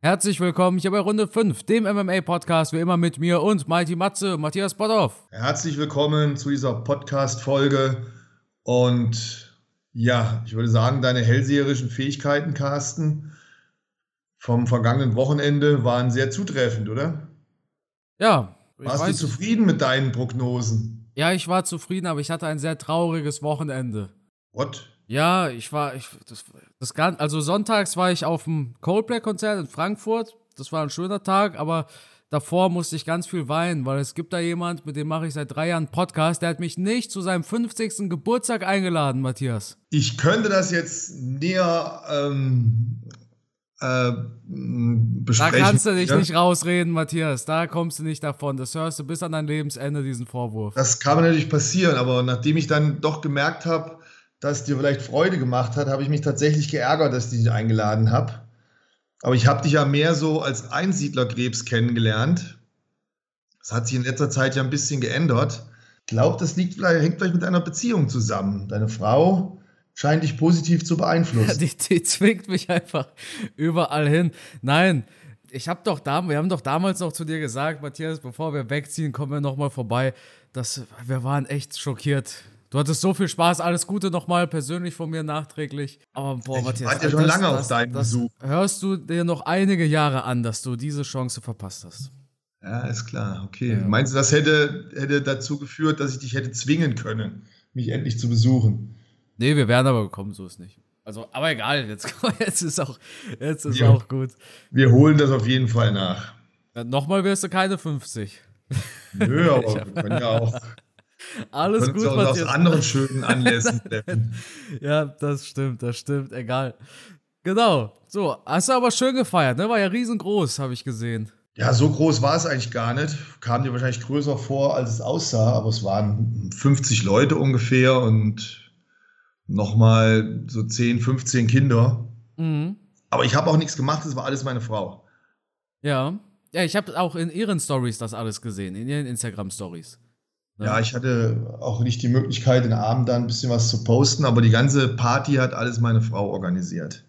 Herzlich willkommen hier bei Runde 5, dem MMA-Podcast, wie immer mit mir und Mighty Matze, Matthias Botthoff. Herzlich willkommen zu dieser Podcast-Folge. Und ja, ich würde sagen, deine hellseherischen Fähigkeiten, Carsten, vom vergangenen Wochenende waren sehr zutreffend, oder? Ja. Warst weiß, du zufrieden mit deinen Prognosen? Ja, ich war zufrieden, aber ich hatte ein sehr trauriges Wochenende. What? Ja, ich war, ich, das, das ganz, also sonntags war ich auf dem Coldplay-Konzert in Frankfurt. Das war ein schöner Tag, aber davor musste ich ganz viel weinen, weil es gibt da jemand, mit dem mache ich seit drei Jahren Podcast, der hat mich nicht zu seinem 50. Geburtstag eingeladen, Matthias. Ich könnte das jetzt näher ähm, äh, besprechen. Da kannst du dich ja? nicht rausreden, Matthias. Da kommst du nicht davon. Das hörst du bis an dein Lebensende, diesen Vorwurf. Das kann natürlich passieren, aber nachdem ich dann doch gemerkt habe, das dir vielleicht Freude gemacht hat, habe ich mich tatsächlich geärgert, dass ich dich eingeladen habe. Aber ich habe dich ja mehr so als Einsiedlerkrebs kennengelernt. Das hat sich in letzter Zeit ja ein bisschen geändert. Ich glaube, das liegt vielleicht, hängt vielleicht mit deiner Beziehung zusammen. Deine Frau scheint dich positiv zu beeinflussen. Ja, die, die zwingt mich einfach überall hin. Nein, ich habe doch da, wir haben doch damals noch zu dir gesagt, Matthias, bevor wir wegziehen, kommen wir nochmal vorbei. Das, wir waren echt schockiert Du hattest so viel Spaß. Alles Gute nochmal persönlich von mir nachträglich. Aber boah, ich Matthias. warte ja schon lange das, auf deinen das Besuch. Hörst du dir noch einige Jahre an, dass du diese Chance verpasst hast? Ja, ist klar. Okay. Ja. Meinst du, das hätte, hätte dazu geführt, dass ich dich hätte zwingen können, mich endlich zu besuchen? Nee, wir wären aber gekommen, so ist nicht. Also, aber egal, jetzt, jetzt ist auch, jetzt ist wir, auch gut. Wir holen das auf jeden Fall nach. Ja, nochmal wirst du keine 50. Nö, aber wir können ja auch alles gut, was aus anderen schönen Anlässen Ja, das stimmt, das stimmt, egal. Genau. So, hast du aber schön gefeiert, ne? War ja riesengroß, habe ich gesehen. Ja, so groß war es eigentlich gar nicht. Kam dir wahrscheinlich größer vor, als es aussah, aber es waren 50 Leute ungefähr und nochmal so 10, 15 Kinder. Mhm. Aber ich habe auch nichts gemacht, das war alles meine Frau. Ja. Ja, ich habe auch in ihren Stories das alles gesehen, in ihren Instagram-Stories. Ja, ich hatte auch nicht die Möglichkeit, den Abend dann ein bisschen was zu posten, aber die ganze Party hat alles meine Frau organisiert.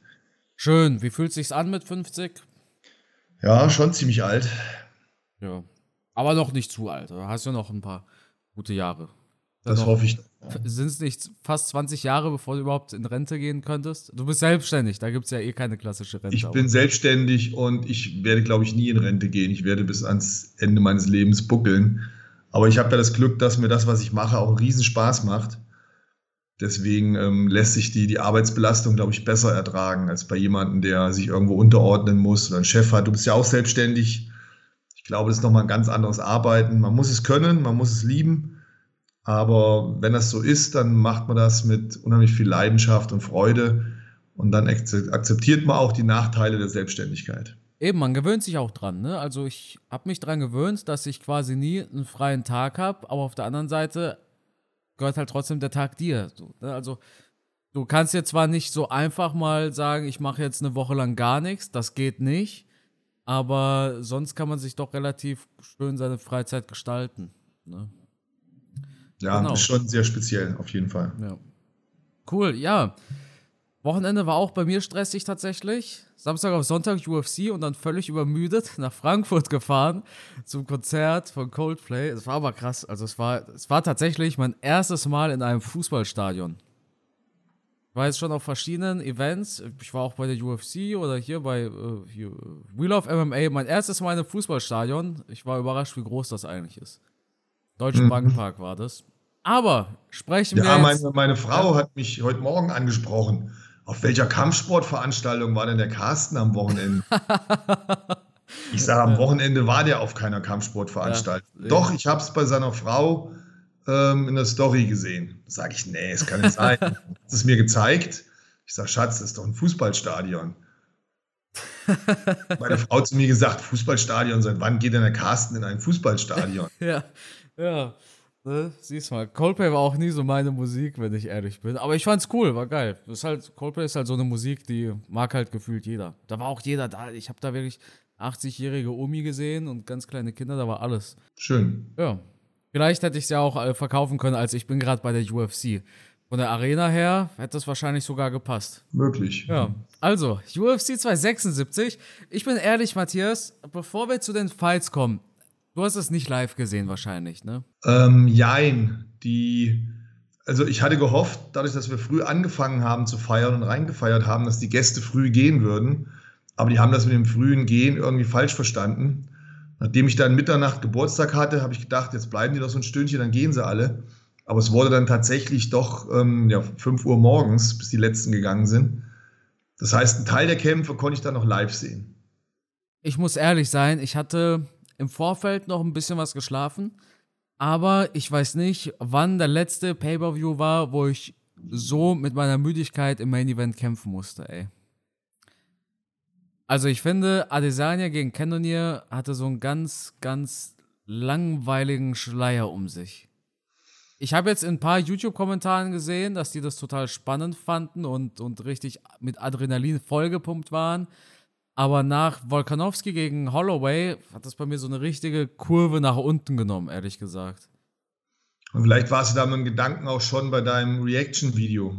Schön. Wie fühlt sich's an mit 50? Ja, schon ziemlich alt. Ja. Aber noch nicht zu alt. Da hast du noch ein paar gute Jahre. Das noch, hoffe ich. Sind es nicht fast 20 Jahre, bevor du überhaupt in Rente gehen könntest? Du bist selbstständig, da gibt es ja eh keine klassische Rente. Ich bin selbstständig und ich werde, glaube ich, nie in Rente gehen. Ich werde bis ans Ende meines Lebens buckeln. Aber ich habe ja das Glück, dass mir das, was ich mache, auch einen Riesenspaß macht. Deswegen ähm, lässt sich die, die Arbeitsbelastung, glaube ich, besser ertragen als bei jemandem, der sich irgendwo unterordnen muss oder einen Chef hat. Du bist ja auch selbstständig. Ich glaube, das ist nochmal ein ganz anderes Arbeiten. Man muss es können, man muss es lieben. Aber wenn das so ist, dann macht man das mit unheimlich viel Leidenschaft und Freude. Und dann akzeptiert man auch die Nachteile der Selbstständigkeit. Eben, man gewöhnt sich auch dran. Ne? Also ich habe mich daran gewöhnt, dass ich quasi nie einen freien Tag habe, aber auf der anderen Seite gehört halt trotzdem der Tag dir. So, ne? Also du kannst jetzt zwar nicht so einfach mal sagen, ich mache jetzt eine Woche lang gar nichts, das geht nicht, aber sonst kann man sich doch relativ schön seine Freizeit gestalten. Ne? Ja, genau. ist schon sehr speziell, auf jeden Fall. Ja. Cool, ja. Wochenende war auch bei mir stressig tatsächlich. Samstag auf Sonntag UFC und dann völlig übermüdet nach Frankfurt gefahren zum Konzert von Coldplay. Es war aber krass. Also es war, es war tatsächlich mein erstes Mal in einem Fußballstadion. Ich war jetzt schon auf verschiedenen Events. Ich war auch bei der UFC oder hier bei uh, hier, Wheel of MMA. Mein erstes Mal in einem Fußballstadion. Ich war überrascht, wie groß das eigentlich ist. Deutschen mhm. Bankpark war das. Aber sprechen ja, wir. Ja, meine, meine Frau hat mich heute Morgen angesprochen auf welcher Kampfsportveranstaltung war denn der Carsten am Wochenende? ich sage, am Wochenende war der auf keiner Kampfsportveranstaltung. Ja, Doch, ich habe es bei seiner Frau ähm, in der Story gesehen. Da sage ich, nee, es kann nicht sein. Hat es mir gezeigt. Ich sage, Schatz, das ist doch ein Fußballstadion. Meine Frau zu mir gesagt, Fußballstadion, seit wann geht denn der Carsten in ein Fußballstadion? ja, ja. Ne? Siehst mal, Coldplay war auch nie so meine Musik, wenn ich ehrlich bin. Aber ich fand's cool, war geil. Das ist halt, Coldplay ist halt so eine Musik, die mag halt gefühlt jeder. Da war auch jeder da. Ich habe da wirklich 80-jährige Omi gesehen und ganz kleine Kinder, da war alles. Schön. Ja. Vielleicht hätte ich es ja auch äh, verkaufen können, als ich bin gerade bei der UFC. Von der Arena her hätte es wahrscheinlich sogar gepasst. Möglich. Ja. Also, UFC 276. Ich bin ehrlich, Matthias, bevor wir zu den Fights kommen, du hast es nicht live gesehen wahrscheinlich, ne? Ähm, jein. Die, also ich hatte gehofft, dadurch, dass wir früh angefangen haben zu feiern und reingefeiert haben, dass die Gäste früh gehen würden. Aber die haben das mit dem frühen Gehen irgendwie falsch verstanden. Nachdem ich dann Mitternacht Geburtstag hatte, habe ich gedacht, jetzt bleiben die noch so ein Stündchen, dann gehen sie alle. Aber es wurde dann tatsächlich doch ähm, ja, 5 Uhr morgens, bis die letzten gegangen sind. Das heißt, einen Teil der Kämpfe konnte ich dann noch live sehen. Ich muss ehrlich sein, ich hatte im Vorfeld noch ein bisschen was geschlafen, aber ich weiß nicht, wann der letzte Pay-Per-View war, wo ich so mit meiner Müdigkeit im Main Event kämpfen musste, ey. Also ich finde, Adesanya gegen Cannonier hatte so einen ganz, ganz langweiligen Schleier um sich. Ich habe jetzt in ein paar YouTube-Kommentaren gesehen, dass die das total spannend fanden und, und richtig mit Adrenalin vollgepumpt waren. Aber nach Volkanowski gegen Holloway hat das bei mir so eine richtige Kurve nach unten genommen, ehrlich gesagt. Und vielleicht warst du da mit dem Gedanken auch schon bei deinem Reaction-Video.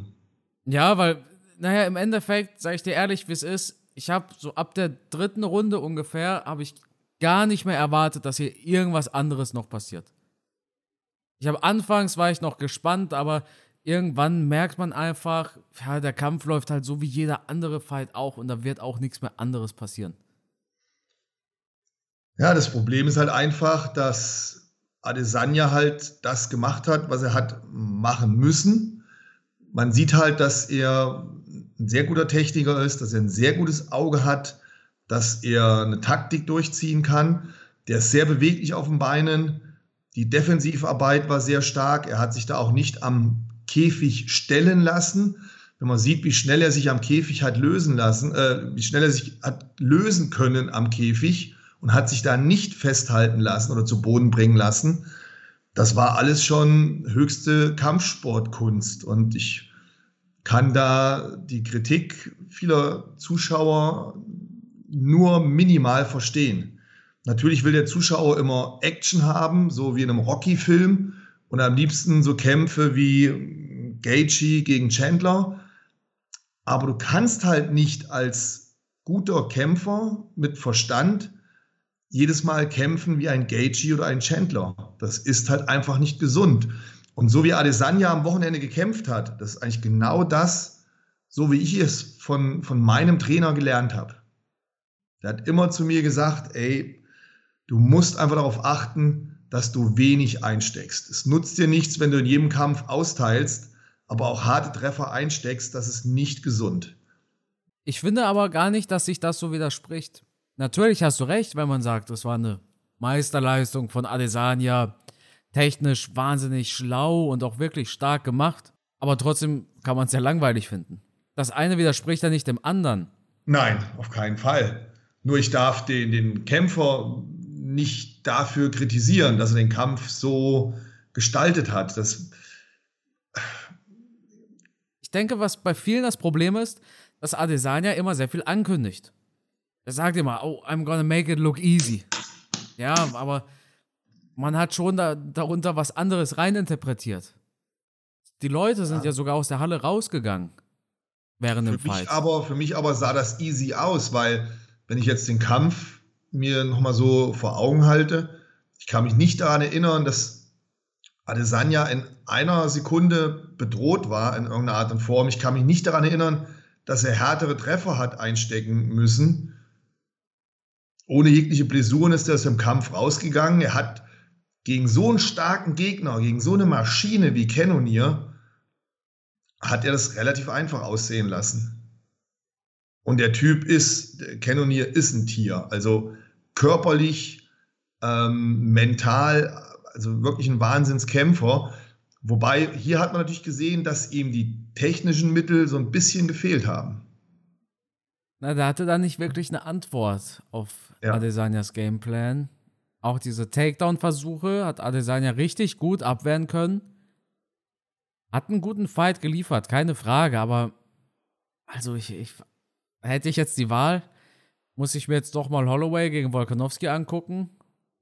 Ja, weil, naja, im Endeffekt, sage ich dir ehrlich, wie es ist, ich habe so ab der dritten Runde ungefähr, habe ich gar nicht mehr erwartet, dass hier irgendwas anderes noch passiert. Ich habe anfangs war ich noch gespannt, aber irgendwann merkt man einfach, ja, der Kampf läuft halt so wie jeder andere Fight auch und da wird auch nichts mehr anderes passieren. Ja, das Problem ist halt einfach, dass Adesanya halt das gemacht hat, was er hat machen müssen. Man sieht halt, dass er ein sehr guter Techniker ist, dass er ein sehr gutes Auge hat, dass er eine Taktik durchziehen kann. Der ist sehr beweglich auf den Beinen. Die Defensivarbeit war sehr stark. Er hat sich da auch nicht am Käfig stellen lassen. Wenn man sieht, wie schnell er sich am Käfig hat lösen lassen, äh, wie schnell er sich hat lösen können am Käfig und hat sich da nicht festhalten lassen oder zu Boden bringen lassen, das war alles schon höchste Kampfsportkunst. Und ich kann da die Kritik vieler Zuschauer nur minimal verstehen. Natürlich will der Zuschauer immer Action haben, so wie in einem Rocky-Film und am liebsten so Kämpfe wie Gaethje gegen Chandler. Aber du kannst halt nicht als guter Kämpfer mit Verstand jedes Mal kämpfen wie ein Gaethje oder ein Chandler. Das ist halt einfach nicht gesund. Und so wie Adesanya am Wochenende gekämpft hat, das ist eigentlich genau das, so wie ich es von, von meinem Trainer gelernt habe. Der hat immer zu mir gesagt, ey, Du musst einfach darauf achten, dass du wenig einsteckst. Es nutzt dir nichts, wenn du in jedem Kampf austeilst, aber auch harte Treffer einsteckst, das ist nicht gesund. Ich finde aber gar nicht, dass sich das so widerspricht. Natürlich hast du recht, wenn man sagt, das war eine Meisterleistung von Adesanya, technisch wahnsinnig schlau und auch wirklich stark gemacht, aber trotzdem kann man es ja langweilig finden. Das eine widerspricht ja nicht dem anderen. Nein, auf keinen Fall. Nur ich darf den, den Kämpfer nicht dafür kritisieren, dass er den Kampf so gestaltet hat. Das ich denke, was bei vielen das Problem ist, dass Adesanya immer sehr viel ankündigt. Er sagt immer, oh, I'm gonna make it look easy. Ja, aber man hat schon da, darunter was anderes reininterpretiert. Die Leute sind ja. ja sogar aus der Halle rausgegangen während für dem Fight. Mich aber, für mich aber sah das easy aus, weil wenn ich jetzt den Kampf mir nochmal so vor Augen halte, ich kann mich nicht daran erinnern, dass Adesanya in einer Sekunde bedroht war in irgendeiner Art und Form. Ich kann mich nicht daran erinnern, dass er härtere Treffer hat einstecken müssen. Ohne jegliche Blessuren ist er aus dem Kampf rausgegangen. Er hat gegen so einen starken Gegner, gegen so eine Maschine wie Cannonier, hat er das relativ einfach aussehen lassen. Und der Typ ist, Cannonier ist ein Tier. Also körperlich, ähm, mental, also wirklich ein Wahnsinnskämpfer. Wobei hier hat man natürlich gesehen, dass ihm die technischen Mittel so ein bisschen gefehlt haben. Na, der hatte da nicht wirklich eine Antwort auf ja. Adesanyas Gameplan. Auch diese Takedown-Versuche hat Adesanya richtig gut abwehren können. Hat einen guten Fight geliefert, keine Frage, aber also ich, ich hätte ich jetzt die Wahl, muss ich mir jetzt doch mal Holloway gegen Volkanovski angucken?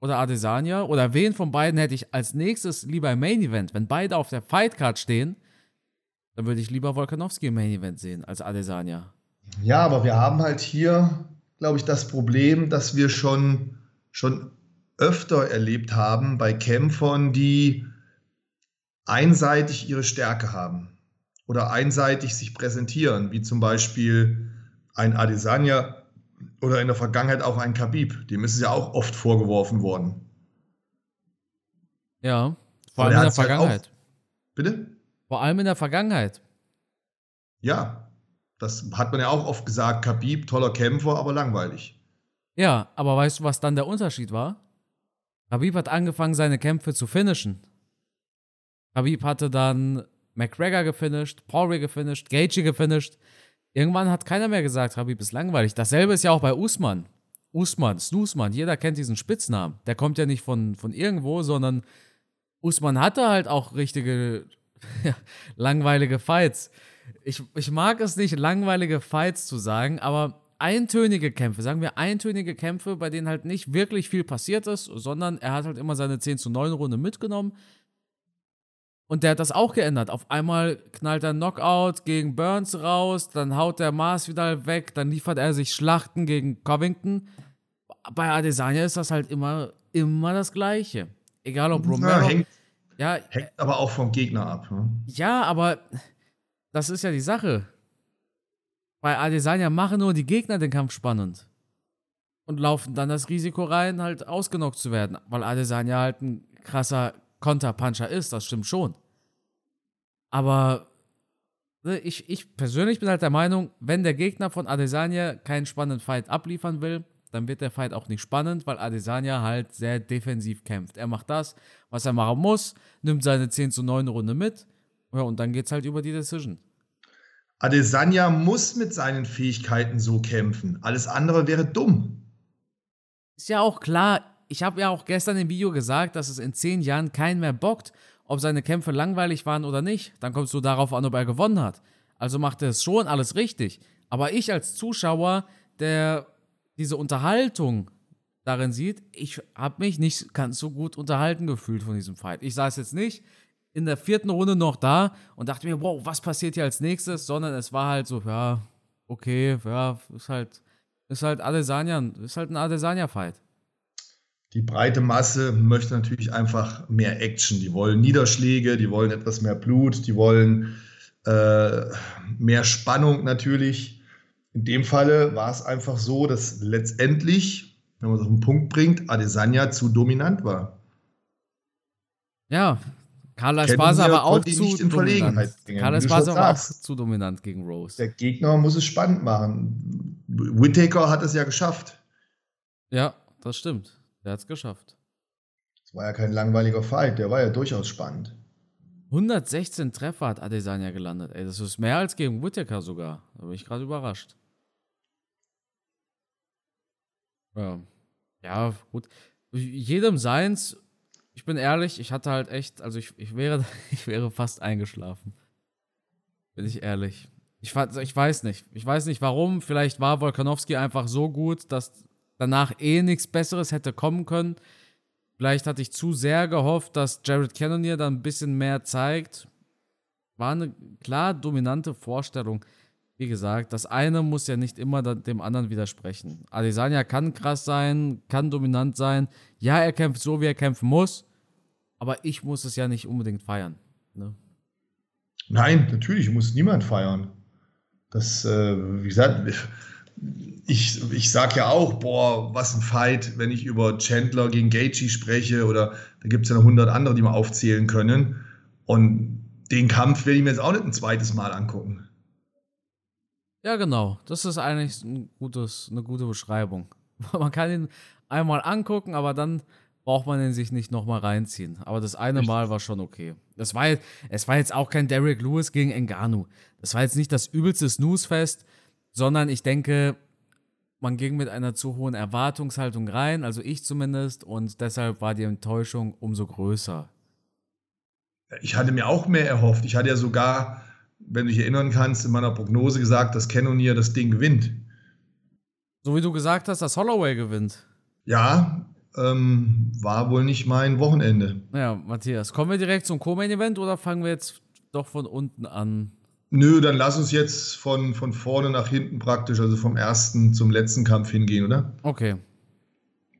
Oder Adesanya? Oder wen von beiden hätte ich als nächstes lieber im Main Event, wenn beide auf der Fightcard stehen? Dann würde ich lieber Volkanovski im Main Event sehen als Adesanya. Ja, aber wir haben halt hier, glaube ich, das Problem, dass wir schon, schon öfter erlebt haben bei Kämpfern, die einseitig ihre Stärke haben oder einseitig sich präsentieren, wie zum Beispiel ein Adesanya oder in der Vergangenheit auch ein Khabib. Dem ist es ja auch oft vorgeworfen worden. Ja, vor allem in der Vergangenheit. Halt auch, bitte? Vor allem in der Vergangenheit. Ja, das hat man ja auch oft gesagt. Khabib, toller Kämpfer, aber langweilig. Ja, aber weißt du, was dann der Unterschied war? Khabib hat angefangen, seine Kämpfe zu finishen. Khabib hatte dann McGregor gefinisht, Poirier gefinisht, Gaethje gefinisht. Irgendwann hat keiner mehr gesagt, Khabib ist langweilig. Dasselbe ist ja auch bei Usman. Usman, Snoosman, jeder kennt diesen Spitznamen. Der kommt ja nicht von, von irgendwo, sondern Usman hatte halt auch richtige langweilige Fights. Ich, ich mag es nicht, langweilige Fights zu sagen, aber eintönige Kämpfe, sagen wir eintönige Kämpfe, bei denen halt nicht wirklich viel passiert ist, sondern er hat halt immer seine 10 zu 9 Runde mitgenommen. Und der hat das auch geändert. Auf einmal knallt er Knockout gegen Burns raus, dann haut der Mars wieder weg, dann liefert er sich Schlachten gegen Covington. Bei Adesanya ist das halt immer, immer das Gleiche. Egal ob Romero. Ja, hängt, ja, hängt aber auch vom Gegner ab. Ne? Ja, aber das ist ja die Sache. Bei Adesanya machen nur die Gegner den Kampf spannend. Und laufen dann das Risiko rein, halt ausgenockt zu werden. Weil Adesanya halt ein krasser Konterpuncher ist, das stimmt schon. Aber ne, ich, ich persönlich bin halt der Meinung, wenn der Gegner von Adesanya keinen spannenden Fight abliefern will, dann wird der Fight auch nicht spannend, weil Adesanya halt sehr defensiv kämpft. Er macht das, was er machen muss, nimmt seine 10 zu 9 Runde mit ja, und dann geht's halt über die Decision. Adesanya muss mit seinen Fähigkeiten so kämpfen. Alles andere wäre dumm. Ist ja auch klar, ich habe ja auch gestern im Video gesagt, dass es in zehn Jahren keinen mehr bockt, ob seine Kämpfe langweilig waren oder nicht. Dann kommst du darauf an, ob er gewonnen hat. Also macht er es schon alles richtig. Aber ich als Zuschauer, der diese Unterhaltung darin sieht, ich habe mich nicht ganz so gut unterhalten gefühlt von diesem Fight. Ich saß jetzt nicht in der vierten Runde noch da und dachte mir, wow, was passiert hier als nächstes, sondern es war halt so, ja, okay, ja, ist halt, ist halt Adesanya, ist halt ein Adesanya-Fight. Die breite Masse möchte natürlich einfach mehr Action. Die wollen Niederschläge, die wollen etwas mehr Blut, die wollen äh, mehr Spannung natürlich. In dem Falle war es einfach so, dass letztendlich, wenn man es auf den Punkt bringt, Adesanya zu dominant war. Ja, Carla Esparza war auch zu nicht in Verlegenheit dominant. Carla Esparza war auch zu dominant gegen Rose. Der Gegner muss es spannend machen. Whittaker hat es ja geschafft. Ja, das stimmt. Der hat es geschafft. Das war ja kein langweiliger Fight, der war ja durchaus spannend. 116 Treffer hat Adesanya gelandet. Ey, das ist mehr als gegen Whittaker sogar. Da bin ich gerade überrascht. Ja. ja, gut. Jedem seins. Ich bin ehrlich, ich hatte halt echt, also ich, ich, wäre, ich wäre fast eingeschlafen. Bin ich ehrlich. Ich, ich weiß nicht. Ich weiß nicht warum. Vielleicht war Volkanowski einfach so gut, dass danach eh nichts Besseres hätte kommen können. Vielleicht hatte ich zu sehr gehofft, dass Jared Cannonier dann ein bisschen mehr zeigt. War eine klar dominante Vorstellung. Wie gesagt, das eine muss ja nicht immer dem anderen widersprechen. Adesanya kann krass sein, kann dominant sein. Ja, er kämpft so, wie er kämpfen muss. Aber ich muss es ja nicht unbedingt feiern. Ne? Nein, natürlich muss niemand feiern. Das, äh, wie gesagt, ich, ich sage ja auch, boah, was ein Fight, wenn ich über Chandler gegen Gaethje spreche oder da gibt es ja noch hundert andere, die wir aufzählen können. Und den Kampf werde ich mir jetzt auch nicht ein zweites Mal angucken. Ja, genau. Das ist eigentlich ein gutes, eine gute Beschreibung. Man kann ihn einmal angucken, aber dann braucht man ihn sich nicht nochmal reinziehen. Aber das eine Mal war schon okay. Das war, es war jetzt auch kein Derek Lewis gegen Engano. Das war jetzt nicht das übelste Snooze-Fest sondern ich denke, man ging mit einer zu hohen Erwartungshaltung rein, also ich zumindest, und deshalb war die Enttäuschung umso größer. Ich hatte mir auch mehr erhofft. Ich hatte ja sogar, wenn du dich erinnern kannst, in meiner Prognose gesagt, dass Cannonier das Ding gewinnt. So wie du gesagt hast, dass Holloway gewinnt. Ja, ähm, war wohl nicht mein Wochenende. Ja, Matthias, kommen wir direkt zum Co-Main-Event oder fangen wir jetzt doch von unten an Nö, dann lass uns jetzt von, von vorne nach hinten praktisch, also vom ersten zum letzten Kampf hingehen, oder? Okay.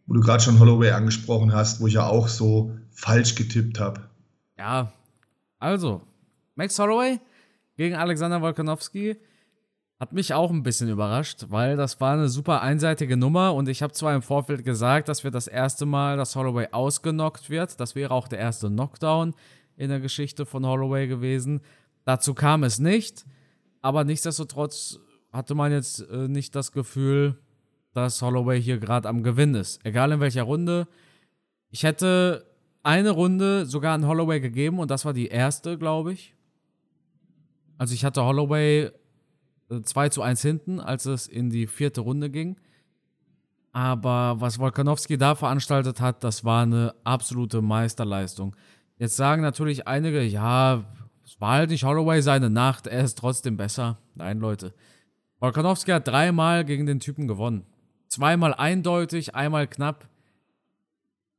Wo du gerade schon Holloway angesprochen hast, wo ich ja auch so falsch getippt habe. Ja, also, Max Holloway gegen Alexander Wolkanowski hat mich auch ein bisschen überrascht, weil das war eine super einseitige Nummer und ich habe zwar im Vorfeld gesagt, dass wir das erste Mal, dass Holloway ausgenockt wird. Das wäre auch der erste Knockdown in der Geschichte von Holloway gewesen. Dazu kam es nicht, aber nichtsdestotrotz hatte man jetzt äh, nicht das Gefühl, dass Holloway hier gerade am Gewinn ist. Egal in welcher Runde. Ich hätte eine Runde sogar an Holloway gegeben und das war die erste, glaube ich. Also ich hatte Holloway 2 äh, zu 1 hinten, als es in die vierte Runde ging. Aber was Volkanowski da veranstaltet hat, das war eine absolute Meisterleistung. Jetzt sagen natürlich einige, ja, es war halt nicht Holloway seine Nacht, er ist trotzdem besser. Nein, Leute. Volkanowski hat dreimal gegen den Typen gewonnen. Zweimal eindeutig, einmal knapp.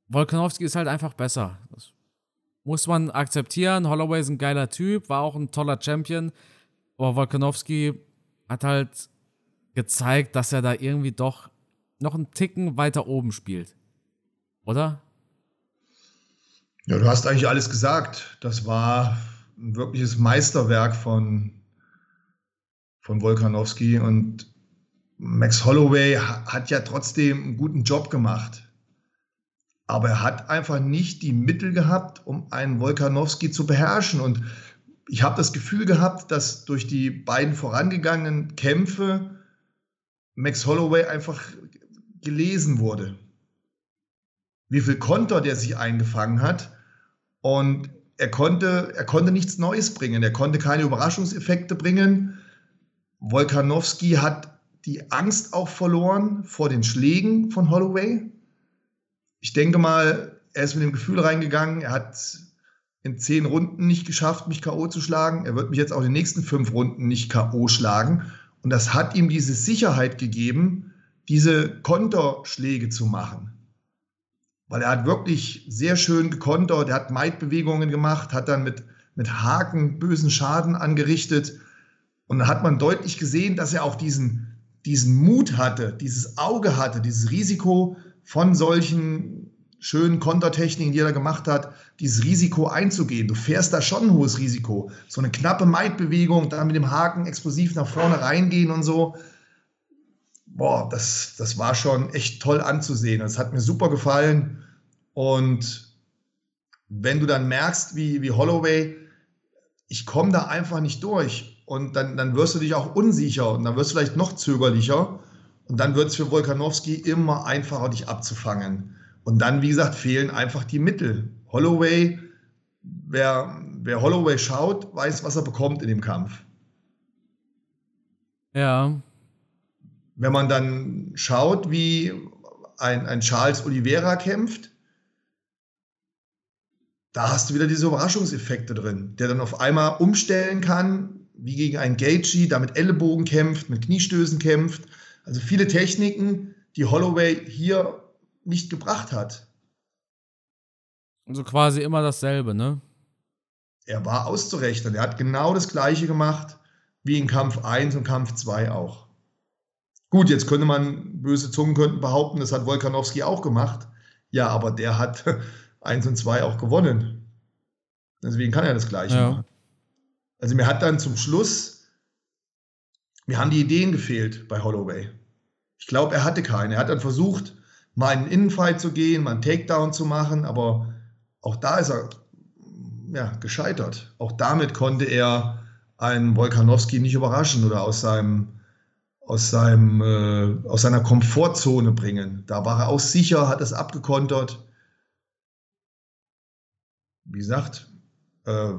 Volkanowski ist halt einfach besser. Das muss man akzeptieren. Holloway ist ein geiler Typ, war auch ein toller Champion. Aber Volkanowski hat halt gezeigt, dass er da irgendwie doch noch einen Ticken weiter oben spielt. Oder? Ja, du hast eigentlich alles gesagt. Das war ein wirkliches Meisterwerk von, von Volkanowski und Max Holloway hat ja trotzdem einen guten Job gemacht. Aber er hat einfach nicht die Mittel gehabt, um einen Volkanowski zu beherrschen. Und ich habe das Gefühl gehabt, dass durch die beiden vorangegangenen Kämpfe Max Holloway einfach gelesen wurde. Wie viel Konter der sich eingefangen hat. Und er konnte, er konnte nichts Neues bringen. Er konnte keine Überraschungseffekte bringen. Volkanowski hat die Angst auch verloren vor den Schlägen von Holloway. Ich denke mal, er ist mit dem Gefühl reingegangen, er hat in zehn Runden nicht geschafft, mich K.O. zu schlagen. Er wird mich jetzt auch in den nächsten fünf Runden nicht K.O. schlagen. Und das hat ihm diese Sicherheit gegeben, diese Konterschläge zu machen. Weil er hat wirklich sehr schön gekontert, er hat Maidbewegungen gemacht, hat dann mit, mit Haken bösen Schaden angerichtet. Und da hat man deutlich gesehen, dass er auch diesen, diesen Mut hatte, dieses Auge hatte, dieses Risiko von solchen schönen Kontertechniken, die er da gemacht hat, dieses Risiko einzugehen. Du fährst da schon ein hohes Risiko. So eine knappe Maidbewegung, dann mit dem Haken explosiv nach vorne reingehen und so. Boah, das, das war schon echt toll anzusehen. Das hat mir super gefallen. Und wenn du dann merkst, wie, wie Holloway, ich komme da einfach nicht durch. Und dann, dann wirst du dich auch unsicher und dann wirst du vielleicht noch zögerlicher. Und dann wird es für Volkanowski immer einfacher, dich abzufangen. Und dann, wie gesagt, fehlen einfach die Mittel. Holloway, wer, wer Holloway schaut, weiß, was er bekommt in dem Kampf. Ja. Wenn man dann schaut, wie ein, ein Charles Oliveira kämpft, da hast du wieder diese Überraschungseffekte drin, der dann auf einmal umstellen kann, wie gegen einen Gaethje, da mit Ellenbogen kämpft, mit Kniestößen kämpft. Also viele Techniken, die Holloway hier nicht gebracht hat. Also quasi immer dasselbe, ne? Er war auszurechnen. Er hat genau das Gleiche gemacht wie in Kampf 1 und Kampf 2 auch. Gut, jetzt könnte man, böse Zungen könnten behaupten, das hat Wolkanowski auch gemacht. Ja, aber der hat 1 und 2 auch gewonnen. Deswegen kann er das Gleiche ja. machen. Also mir hat dann zum Schluss, mir haben die Ideen gefehlt bei Holloway. Ich glaube, er hatte keine. Er hat dann versucht, mal in einen Innenfight zu gehen, mal einen Takedown zu machen, aber auch da ist er ja, gescheitert. Auch damit konnte er einen Wolkanowski nicht überraschen oder aus seinem aus, seinem, äh, aus seiner Komfortzone bringen. Da war er auch sicher, hat es abgekontert. Wie gesagt, äh,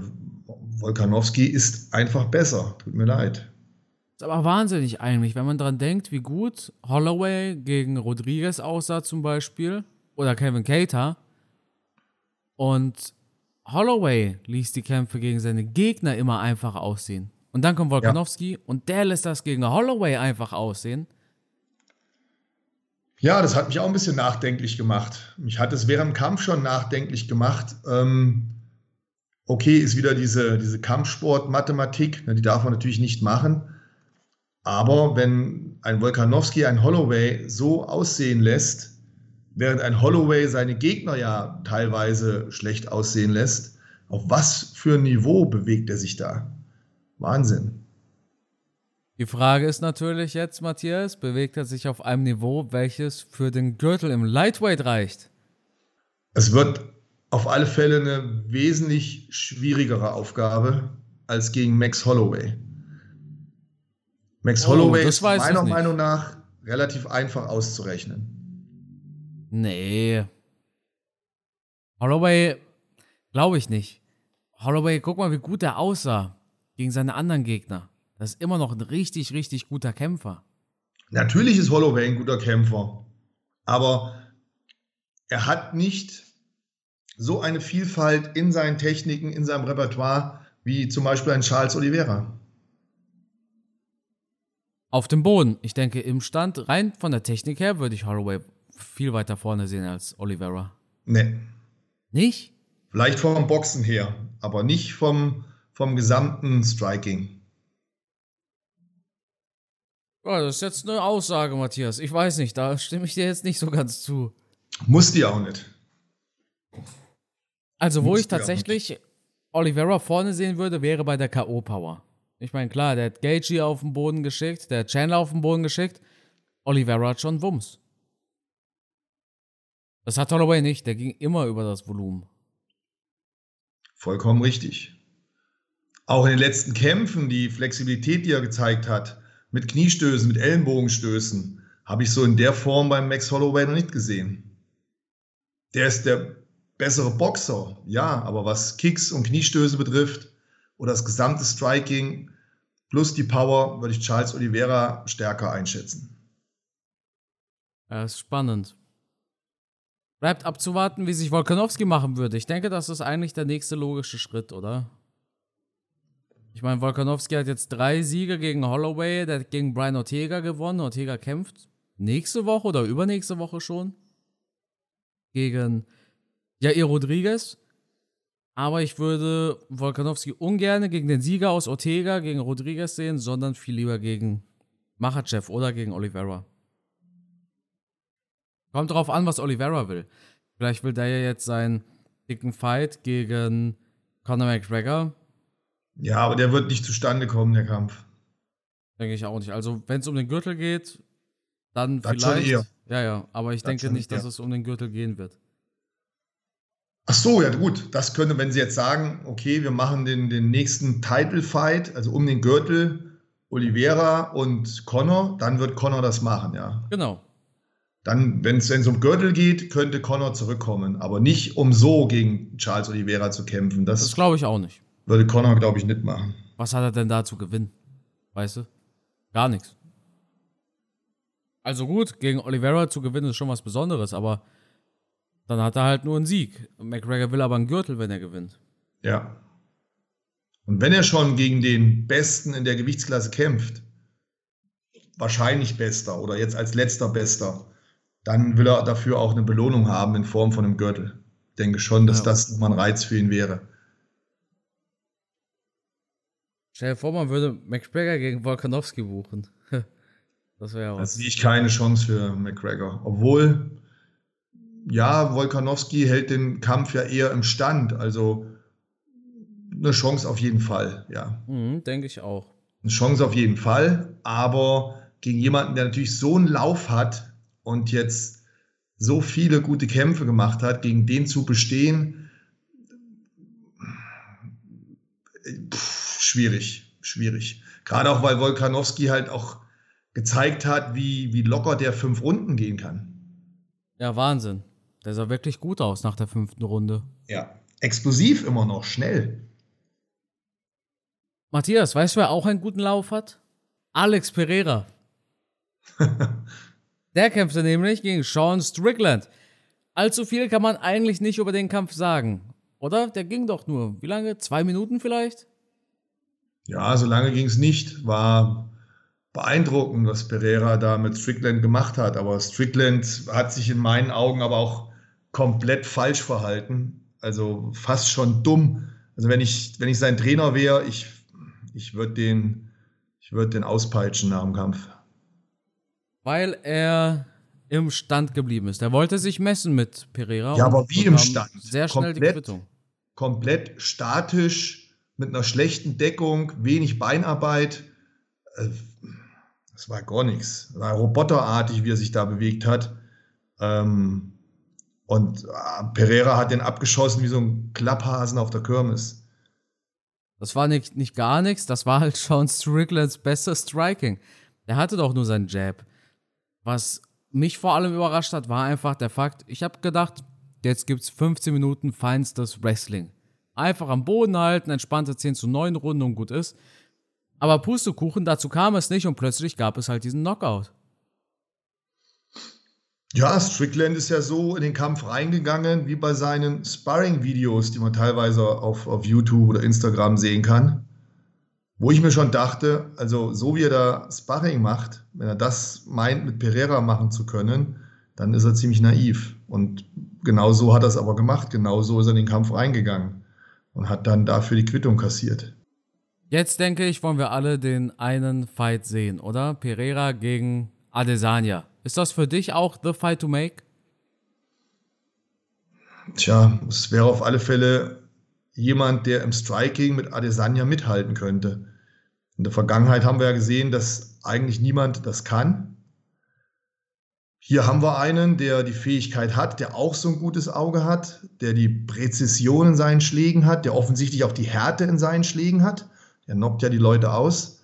Wolkanowski ist einfach besser. Tut mir leid. Ist aber wahnsinnig eigentlich, wenn man dran denkt, wie gut Holloway gegen Rodriguez aussah zum Beispiel. Oder Kevin Cater. Und Holloway ließ die Kämpfe gegen seine Gegner immer einfach aussehen. Und dann kommt Volkanovski ja. und der lässt das gegen Holloway einfach aussehen. Ja, das hat mich auch ein bisschen nachdenklich gemacht. Mich hat es während dem Kampf schon nachdenklich gemacht. Ähm, Okay, ist wieder diese, diese Kampfsport-Mathematik, ne, die darf man natürlich nicht machen. Aber wenn ein Volkanowski ein Holloway so aussehen lässt, während ein Holloway seine Gegner ja teilweise schlecht aussehen lässt, auf was für ein Niveau bewegt er sich da? Wahnsinn. Die Frage ist natürlich jetzt, Matthias, bewegt er sich auf einem Niveau, welches für den Gürtel im Lightweight reicht? Es wird auf alle Fälle eine wesentlich schwierigere Aufgabe als gegen Max Holloway. Max oh, Holloway ist meiner Meinung nach relativ einfach auszurechnen. Nee. Holloway glaube ich nicht. Holloway, guck mal, wie gut er aussah gegen seine anderen Gegner. Das ist immer noch ein richtig, richtig guter Kämpfer. Natürlich ist Holloway ein guter Kämpfer. Aber er hat nicht so eine Vielfalt in seinen Techniken, in seinem Repertoire, wie zum Beispiel ein Charles Oliveira. Auf dem Boden. Ich denke, im Stand, rein von der Technik her, würde ich Holloway viel weiter vorne sehen als Oliveira. Nee. Nicht? Vielleicht vom Boxen her, aber nicht vom, vom gesamten Striking. Ja, das ist jetzt eine Aussage, Matthias. Ich weiß nicht, da stimme ich dir jetzt nicht so ganz zu. Muss die auch nicht. Also, wo Muss ich tatsächlich Oliveira vorne sehen würde, wäre bei der K.O.-Power. Ich meine, klar, der hat Gagey auf den Boden geschickt, der hat Chandler auf den Boden geschickt. Oliveira hat schon Wumms. Das hat Holloway nicht, der ging immer über das Volumen. Vollkommen richtig. Auch in den letzten Kämpfen, die Flexibilität, die er gezeigt hat, mit Kniestößen, mit Ellenbogenstößen, habe ich so in der Form beim Max Holloway noch nicht gesehen. Der ist der bessere Boxer, ja, aber was Kicks und Kniestöße betrifft oder das gesamte Striking plus die Power, würde ich Charles Oliveira stärker einschätzen. Ja, ist spannend. Bleibt abzuwarten, wie sich Volkanowski machen würde. Ich denke, das ist eigentlich der nächste logische Schritt, oder? Ich meine, Volkanowski hat jetzt drei Siege gegen Holloway, der hat gegen Brian Ortega gewonnen. Ortega kämpft nächste Woche oder übernächste Woche schon gegen Jair Rodriguez. Aber ich würde Volkanowski ungern gegen den Sieger aus Ortega, gegen Rodriguez sehen, sondern viel lieber gegen Machachev oder gegen Oliveira. Kommt drauf an, was Oliveira will. Vielleicht will der ja jetzt seinen dicken Fight gegen Conor McGregor. Ja, aber der wird nicht zustande kommen, der Kampf. Denke ich auch nicht. Also, wenn es um den Gürtel geht, dann das vielleicht. Schon eher. Ja, ja, aber ich das denke nicht, dass ja. es um den Gürtel gehen wird. Ach so, ja gut, das könnte, wenn Sie jetzt sagen, okay, wir machen den, den nächsten Title Fight, also um den Gürtel, Oliveira und Connor, dann wird Connor das machen, ja. Genau. Dann, wenn es um Gürtel geht, könnte Connor zurückkommen, aber nicht um so gegen Charles Oliveira zu kämpfen. Das, das glaube ich auch nicht. Würde Connor, glaube ich, nicht machen. Was hat er denn da zu gewinnen? Weißt du? Gar nichts. Also gut, gegen Oliveira zu gewinnen ist schon was Besonderes, aber dann hat er halt nur einen Sieg. McGregor will aber einen Gürtel, wenn er gewinnt. Ja. Und wenn er schon gegen den Besten in der Gewichtsklasse kämpft, wahrscheinlich Bester oder jetzt als letzter Bester, dann will er dafür auch eine Belohnung haben in Form von einem Gürtel. Ich denke schon, dass ja. das nochmal ein Reiz für ihn wäre. Stell dir vor, man würde McGregor gegen Volkanowski buchen. das wäre auch. Da sehe ich keine Chance für McGregor. Obwohl, ja, Volkanowski hält den Kampf ja eher im Stand. Also eine Chance auf jeden Fall, ja. Mhm, denke ich auch. Eine Chance auf jeden Fall, aber gegen jemanden, der natürlich so einen Lauf hat, und jetzt so viele gute Kämpfe gemacht hat, gegen den zu bestehen, pff, schwierig, schwierig. Gerade auch, weil Volkanowski halt auch gezeigt hat, wie, wie locker der fünf Runden gehen kann. Ja, Wahnsinn. Der sah wirklich gut aus nach der fünften Runde. Ja, explosiv immer noch, schnell. Matthias, weißt du, wer auch einen guten Lauf hat? Alex Pereira. Der kämpfte nämlich gegen Sean Strickland. Allzu viel kann man eigentlich nicht über den Kampf sagen. Oder? Der ging doch nur, wie lange? Zwei Minuten vielleicht? Ja, so lange ging es nicht. War beeindruckend, was Pereira da mit Strickland gemacht hat. Aber Strickland hat sich in meinen Augen aber auch komplett falsch verhalten. Also fast schon dumm. Also wenn ich, wenn ich sein Trainer wäre, ich, ich würde den, ich würd den auspeitschen nach dem Kampf. Weil er im Stand geblieben ist. Er wollte sich messen mit Pereira. Ja, aber wie im Stand? Sehr schnell komplett, die Quittung. Komplett statisch, mit einer schlechten Deckung, wenig Beinarbeit. Äh, das war gar nichts. War roboterartig, wie er sich da bewegt hat. Ähm, und äh, Pereira hat den abgeschossen wie so ein Klapphasen auf der Kirmes. Das war nicht, nicht gar nichts, das war halt Sean Stricklands bester Striking. Der hatte doch nur seinen Jab. Was mich vor allem überrascht hat, war einfach der Fakt, ich habe gedacht, jetzt gibt es 15 Minuten feinstes Wrestling. Einfach am Boden halten, entspannte 10 zu 9 Runden und gut ist. Aber Pustekuchen, dazu kam es nicht und plötzlich gab es halt diesen Knockout. Ja, Strickland ist ja so in den Kampf reingegangen, wie bei seinen Sparring-Videos, die man teilweise auf, auf YouTube oder Instagram sehen kann. Wo ich mir schon dachte, also so wie er da Sparring macht, wenn er das meint, mit Pereira machen zu können, dann ist er ziemlich naiv. Und genau so hat er es aber gemacht. Genau so ist er in den Kampf reingegangen und hat dann dafür die Quittung kassiert. Jetzt denke ich, wollen wir alle den einen Fight sehen, oder? Pereira gegen Adesanya. Ist das für dich auch the fight to make? Tja, es wäre auf alle Fälle jemand, der im Striking mit Adesanya mithalten könnte. In der Vergangenheit haben wir ja gesehen, dass eigentlich niemand das kann. Hier haben wir einen, der die Fähigkeit hat, der auch so ein gutes Auge hat, der die Präzision in seinen Schlägen hat, der offensichtlich auch die Härte in seinen Schlägen hat. Der knockt ja die Leute aus.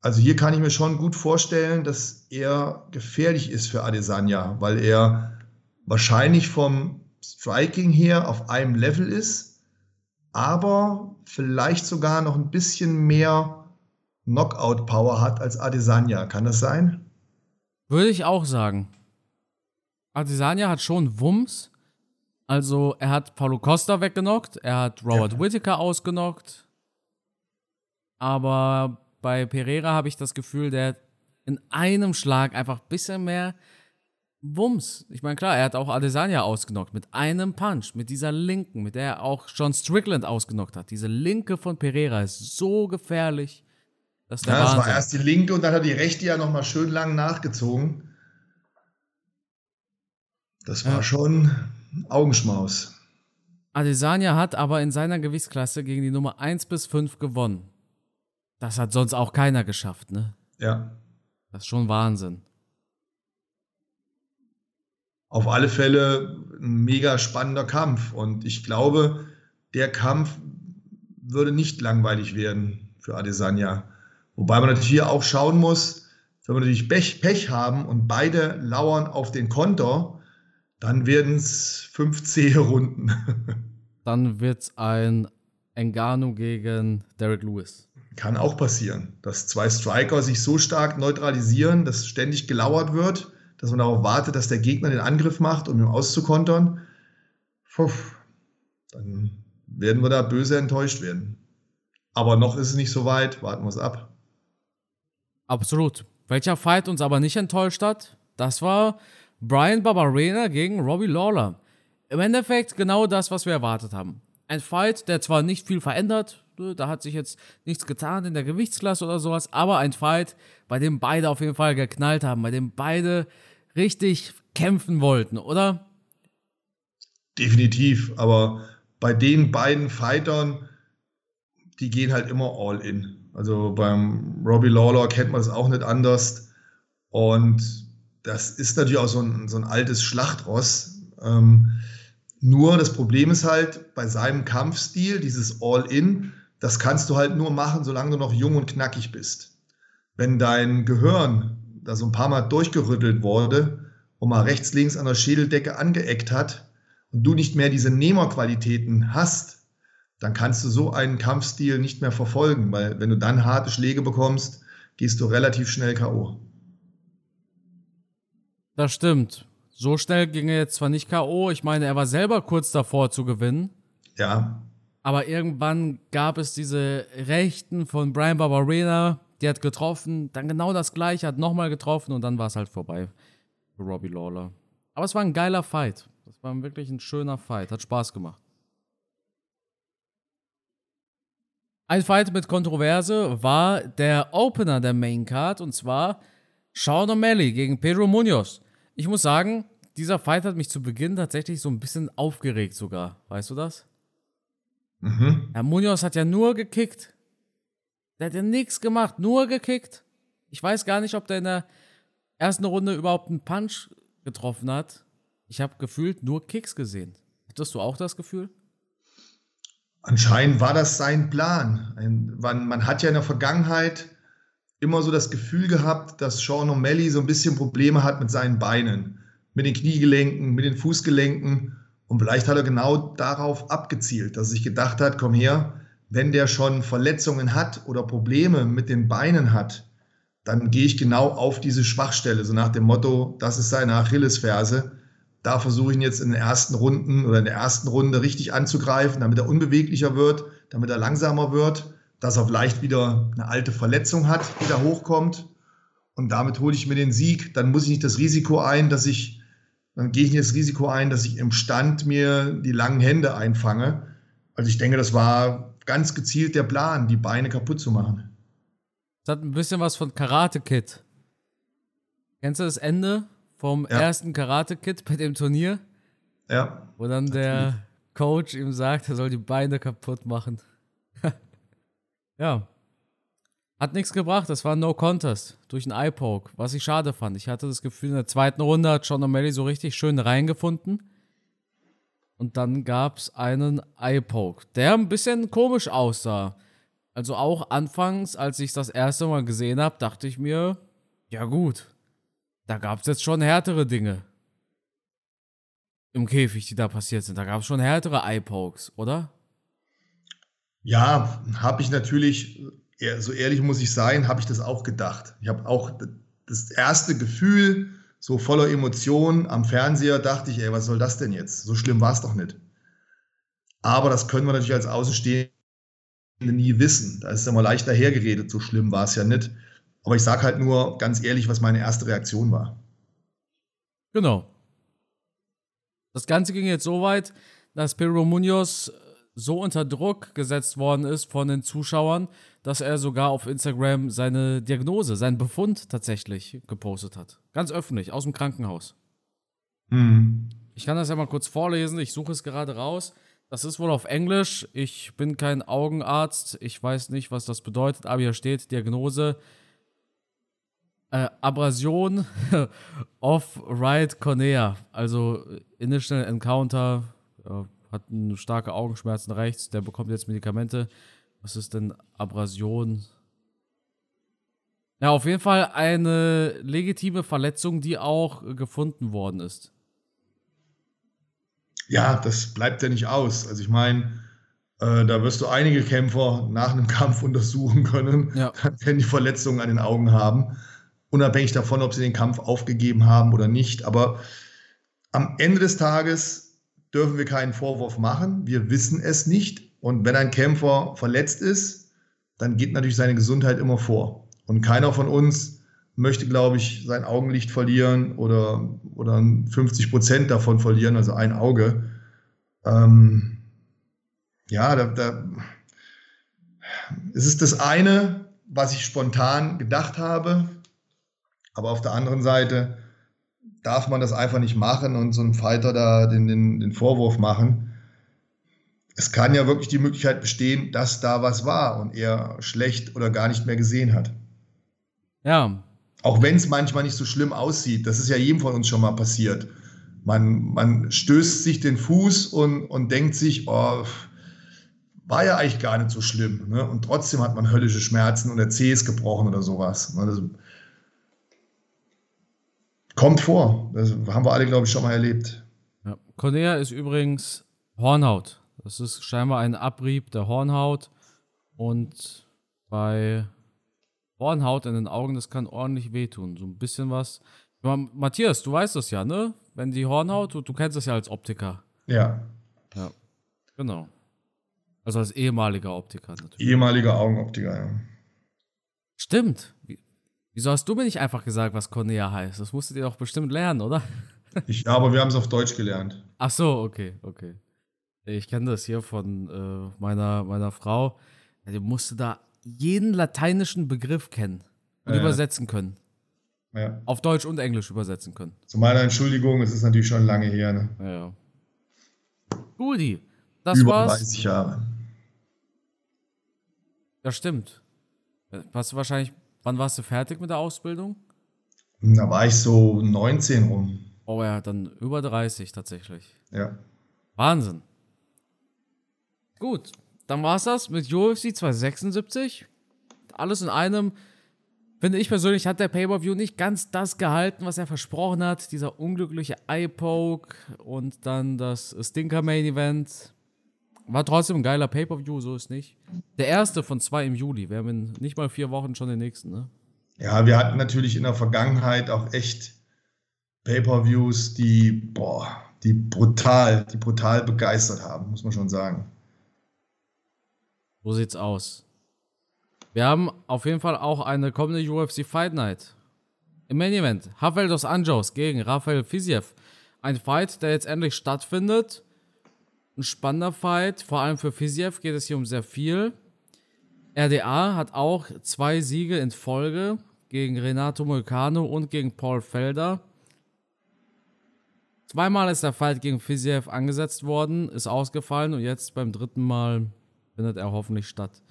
Also hier kann ich mir schon gut vorstellen, dass er gefährlich ist für Adesanya, weil er wahrscheinlich vom Striking her auf einem Level ist, aber vielleicht sogar noch ein bisschen mehr Knockout-Power hat als Adesanya. Kann das sein? Würde ich auch sagen. Adesanya hat schon Wumms. Also er hat Paulo Costa weggenockt, er hat Robert ja. Whittaker ausgenockt. Aber bei Pereira habe ich das Gefühl, der hat in einem Schlag einfach ein bisschen mehr Wumms. Ich meine, klar, er hat auch Adesanya ausgenockt mit einem Punch, mit dieser linken, mit der er auch John Strickland ausgenockt hat. Diese linke von Pereira ist so gefährlich. Der ja, das war erst die linke und dann hat die rechte ja nochmal schön lang nachgezogen. Das war ja. schon Augenschmaus. Adesanya hat aber in seiner Gewichtsklasse gegen die Nummer 1 bis 5 gewonnen. Das hat sonst auch keiner geschafft, ne? Ja. Das ist schon Wahnsinn. Auf alle Fälle ein mega spannender Kampf. Und ich glaube, der Kampf würde nicht langweilig werden für Adesanya. Wobei man natürlich hier auch schauen muss, wenn wir natürlich Pech, Pech haben und beide lauern auf den Konter, dann werden es fünf zähe Runden. dann wird es ein Engano gegen Derek Lewis. Kann auch passieren, dass zwei Striker sich so stark neutralisieren, dass ständig gelauert wird, dass man darauf wartet, dass der Gegner den Angriff macht, um ihn auszukontern. Puh, dann werden wir da böse enttäuscht werden. Aber noch ist es nicht so weit, warten wir es ab. Absolut. Welcher Fight uns aber nicht enttäuscht hat, das war Brian Barbarena gegen Robbie Lawler. Im Endeffekt genau das, was wir erwartet haben. Ein Fight, der zwar nicht viel verändert, Ne, da hat sich jetzt nichts getan in der Gewichtsklasse oder sowas, aber ein Fight, bei dem beide auf jeden Fall geknallt haben, bei dem beide richtig kämpfen wollten, oder? Definitiv, aber bei den beiden Fightern, die gehen halt immer all in. Also beim Robbie Lawler kennt man es auch nicht anders. Und das ist natürlich auch so ein, so ein altes Schlachtross. Ähm, nur das Problem ist halt bei seinem Kampfstil, dieses All-In, das kannst du halt nur machen, solange du noch jung und knackig bist. Wenn dein Gehirn da so ein paar Mal durchgerüttelt wurde und mal rechts, links an der Schädeldecke angeeckt hat und du nicht mehr diese Nehmerqualitäten hast, dann kannst du so einen Kampfstil nicht mehr verfolgen, weil wenn du dann harte Schläge bekommst, gehst du relativ schnell K.O. Das stimmt. So schnell ging er jetzt zwar nicht K.O., ich meine, er war selber kurz davor zu gewinnen. Ja. Aber irgendwann gab es diese Rechten von Brian Barbarena, die hat getroffen, dann genau das gleiche, hat nochmal getroffen und dann war es halt vorbei für Robbie Lawler. Aber es war ein geiler Fight. Das war wirklich ein schöner Fight, hat Spaß gemacht. Ein Fight mit Kontroverse war der Opener der Main Card und zwar Sean O'Malley gegen Pedro Munoz. Ich muss sagen, dieser Fight hat mich zu Beginn tatsächlich so ein bisschen aufgeregt sogar. Weißt du das? Mhm. Herr Munoz hat ja nur gekickt. Der hat ja nichts gemacht, nur gekickt. Ich weiß gar nicht, ob der in der ersten Runde überhaupt einen Punch getroffen hat. Ich habe gefühlt nur Kicks gesehen. Hattest du auch das Gefühl? Anscheinend war das sein Plan. Ein, man, man, hat ja in der Vergangenheit immer so das Gefühl gehabt, dass Sean O'Malley so ein bisschen Probleme hat mit seinen Beinen, mit den Kniegelenken, mit den Fußgelenken. Und vielleicht hat er genau darauf abgezielt, dass er sich gedacht hat, komm her, wenn der schon Verletzungen hat oder Probleme mit den Beinen hat, dann gehe ich genau auf diese Schwachstelle, so nach dem Motto, das ist seine Achillesferse. Da versuche ich ihn jetzt in den ersten Runden oder in der ersten Runde richtig anzugreifen, damit er unbeweglicher wird, damit er langsamer wird, dass er vielleicht wieder eine alte Verletzung hat, die da hochkommt. Und damit hole ich mir den Sieg. Dann muss ich nicht das Risiko ein, dass ich, dann gehe ich nicht das Risiko ein, dass ich im Stand mir die langen Hände einfange. Also ich denke, das war ganz gezielt der Plan, die Beine kaputt zu machen. Das hat ein bisschen was von Karate Kid. Kennst du das Ende vom ja. ersten Karate Kid bei dem Turnier? Ja. Wo dann der natürlich. Coach ihm sagt, er soll die Beine kaputt machen. ja. Hat nichts gebracht, das war No Contest durch einen Eye-Poke, was ich schade fand. Ich hatte das Gefühl, in der zweiten Runde hat Sean O'Malley so richtig schön reingefunden. Und dann gab es einen Eye-Poke, der ein bisschen komisch aussah. Also auch anfangs, als ich das erste Mal gesehen habe, dachte ich mir, ja gut, da gab es jetzt schon härtere Dinge im Käfig, die da passiert sind. Da gab es schon härtere Eye-Pokes, oder? Ja, habe ich natürlich, so ehrlich muss ich sein, habe ich das auch gedacht. Ich habe auch das erste Gefühl, so voller Emotionen am Fernseher, dachte ich, ey, was soll das denn jetzt? So schlimm war es doch nicht. Aber das können wir natürlich als Außenstehende nie wissen. Da ist es immer leichter hergeredet, so schlimm war es ja nicht. Aber ich sage halt nur ganz ehrlich, was meine erste Reaktion war. Genau. Das Ganze ging jetzt so weit, dass Pedro Munoz so unter Druck gesetzt worden ist von den Zuschauern, dass er sogar auf Instagram seine Diagnose, seinen Befund tatsächlich gepostet hat. Ganz öffentlich, aus dem Krankenhaus. Mhm. Ich kann das ja mal kurz vorlesen, ich suche es gerade raus. Das ist wohl auf Englisch. Ich bin kein Augenarzt. Ich weiß nicht, was das bedeutet, aber hier steht Diagnose äh, Abrasion of right cornea. Also Initial Encounter. Ja, hat starke Augenschmerzen rechts. Der bekommt jetzt Medikamente. Was ist denn Abrasion? Ja, auf jeden Fall eine legitime Verletzung, die auch gefunden worden ist ja, das bleibt ja nicht aus. Also ich meine, äh, da wirst du einige Kämpfer nach einem Kampf untersuchen können, ja. wenn die Verletzungen an den Augen haben, unabhängig davon, ob sie den Kampf aufgegeben haben oder nicht. Aber am Ende des Tages dürfen wir keinen Vorwurf machen. Wir wissen es nicht. Und wenn ein Kämpfer verletzt ist, dann geht natürlich seine Gesundheit immer vor. Und keiner von uns möchte, glaube ich, sein Augenlicht verlieren oder, oder 50 Prozent davon verlieren, also ein Auge. Ähm, ja, da, da, es ist das eine, was ich spontan gedacht habe, aber auf der anderen Seite darf man das einfach nicht machen und so einem Fighter da den, den, den Vorwurf machen. Es kann ja wirklich die Möglichkeit bestehen, dass da was war und er schlecht oder gar nicht mehr gesehen hat. Ja, auch wenn es manchmal nicht so schlimm aussieht, das ist ja jedem von uns schon mal passiert. Man, man stößt sich den Fuß und, und denkt sich, oh, war ja eigentlich gar nicht so schlimm. Ne? Und trotzdem hat man höllische Schmerzen und der Zeh ist gebrochen oder sowas. Ne? Das kommt vor. Das haben wir alle, glaube ich, schon mal erlebt. Ja. Cornea ist übrigens Hornhaut. Das ist scheinbar ein Abrieb der Hornhaut. Und bei Hornhaut in den Augen, das kann ordentlich wehtun. So ein bisschen was. Matthias, du weißt das ja, ne? Wenn die Hornhaut, du, du kennst das ja als Optiker. Ja. Ja. Genau. Also als ehemaliger Optiker natürlich. Ehemaliger Augenoptiker, ja. Stimmt. Wieso hast du mir nicht einfach gesagt, was Cornea heißt? Das musstet ihr doch bestimmt lernen, oder? Ich, aber wir haben es auf Deutsch gelernt. Ach so, okay, okay. Ich kenne das hier von äh, meiner, meiner Frau Also musste da jeden lateinischen Begriff kennen und Ja. übersetzen können. Ja. Auf Deutsch und Englisch übersetzen können. Zu meiner Entschuldigung, es ist natürlich schon lange her. Ne? Ja. Guti, das Über war's. 30 Jahre. Das stimmt. Warst du wahrscheinlich, wann warst du fertig mit der Ausbildung? Da war ich so 19 rum. Oh ja, dann über 30 tatsächlich. Ja. Wahnsinn. Gut, dann war's das mit UFC 276. Alles in einem. Finde ich persönlich, hat der Pay-Per-View nicht ganz das gehalten, was er versprochen hat. Dieser unglückliche Eye-Poke und dann das Stinker-Main-Event. War trotzdem ein geiler Pay-Per-View, so ist nicht. Der erste von zwei im Juli. Wir haben in nicht mal vier Wochen schon den nächsten, ne? Ja, wir hatten natürlich in der Vergangenheit auch echt Pay-per-Views, die, boah, die brutal, die brutal begeistert haben, muss man schon sagen. So sieht's aus. Wir haben auf jeden Fall auch eine kommende UFC Fight Night. Im Main Event Rafael dos Anjos gegen Rafael Fiziev. Ein Fight, der jetzt endlich stattfindet. Ein spannender Fight. Vor allem für Fiziev geht es hier um sehr viel. RDA hat auch zwei Siege in Folge gegen Renato Moicano und gegen Paul Felder. Zweimal ist der Fight gegen Fiziev angesetzt worden, ist ausgefallen und jetzt beim dritten Mal findet er hoffentlich statt.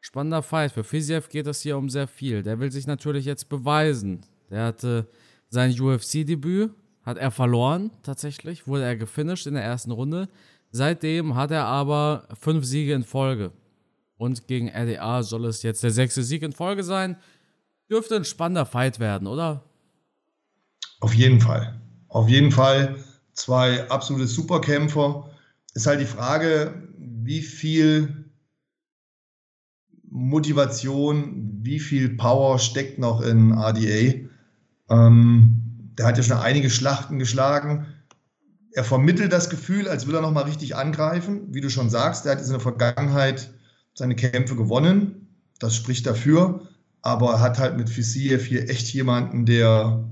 Spannender Fight. Für Fiziev geht es hier um sehr viel. Der will sich natürlich jetzt beweisen. Der hatte sein UFC-Debüt, hat er verloren tatsächlich, wurde er gefinisht in der ersten Runde. Seitdem hat er aber fünf Siege in Folge. Und gegen RDA soll es jetzt der sechste Sieg in Folge sein. Dürfte ein spannender Fight werden, oder? Auf jeden Fall. Auf jeden Fall zwei absolute Superkämpfer. Ist halt die Frage, wie viel Motivation, wie viel Power steckt noch in RDA. Ähm, der hat ja schon einige Schlachten geschlagen. Er vermittelt das Gefühl, als will er nochmal richtig angreifen. Wie du schon sagst, der hat in der Vergangenheit seine Kämpfe gewonnen. Das spricht dafür. Aber er hat halt mit Fisiev hier echt jemanden, der,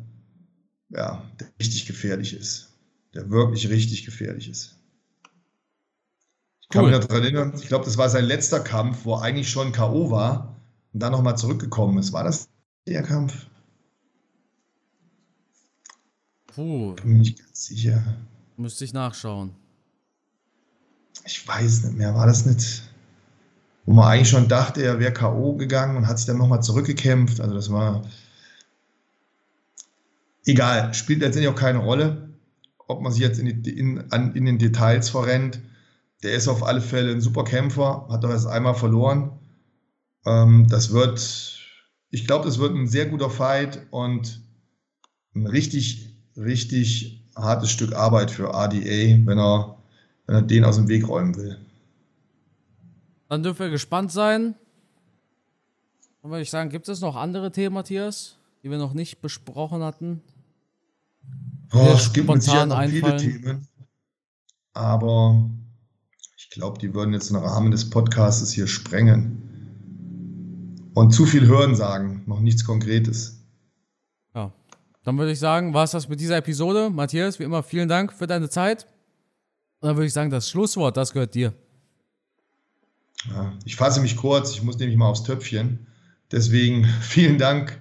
ja, der richtig gefährlich ist. Der wirklich richtig gefährlich ist. Ich kann Cool. mich daran erinnern, ich glaube, das war sein letzter Kampf, wo er eigentlich schon K.O. war und dann nochmal zurückgekommen ist. War das der Kampf? Puh, Bin mir nicht ganz sicher. Müsste ich nachschauen. Ich weiß nicht mehr, war das nicht, wo man eigentlich schon dachte, er wäre K.O. gegangen und hat sich dann nochmal zurückgekämpft. Also das war egal, spielt letztendlich auch keine Rolle, ob man sich jetzt in, die, in, an, in den Details verrennt. Der ist auf alle Fälle ein super Kämpfer, hat doch erst einmal verloren. Ähm, das wird, ich glaube, das wird ein sehr guter Fight und ein richtig, richtig hartes Stück Arbeit für RDA, wenn er, wenn er den aus dem Weg räumen will. Dann dürfen wir gespannt sein. Und würde ich sagen, gibt es noch andere Themen, Matthias, die wir noch nicht besprochen hatten? Mir es gibt mit Sicherheit spontan noch viele einfallen. Themen, aber ich glaube, die würden jetzt den Rahmen des Podcasts hier sprengen. Und zu viel hören sagen, noch nichts Konkretes. Dann würde ich sagen, war es das mit dieser Episode. Matthias, wie immer, vielen Dank für deine Zeit. Und dann würde ich sagen, das Schlusswort, das gehört dir. Ja, ich fasse mich kurz, ich muss nämlich mal aufs Töpfchen. Deswegen vielen Dank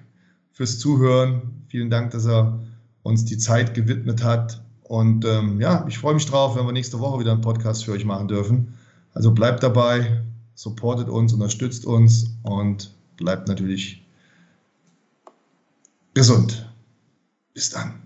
fürs Zuhören. Vielen Dank, dass er uns die Zeit gewidmet hat. Und ähm, ja, ich freue mich drauf, wenn wir nächste Woche wieder einen Podcast für euch machen dürfen. Also bleibt dabei, supportet uns, unterstützt uns und bleibt natürlich gesund. Bis dann.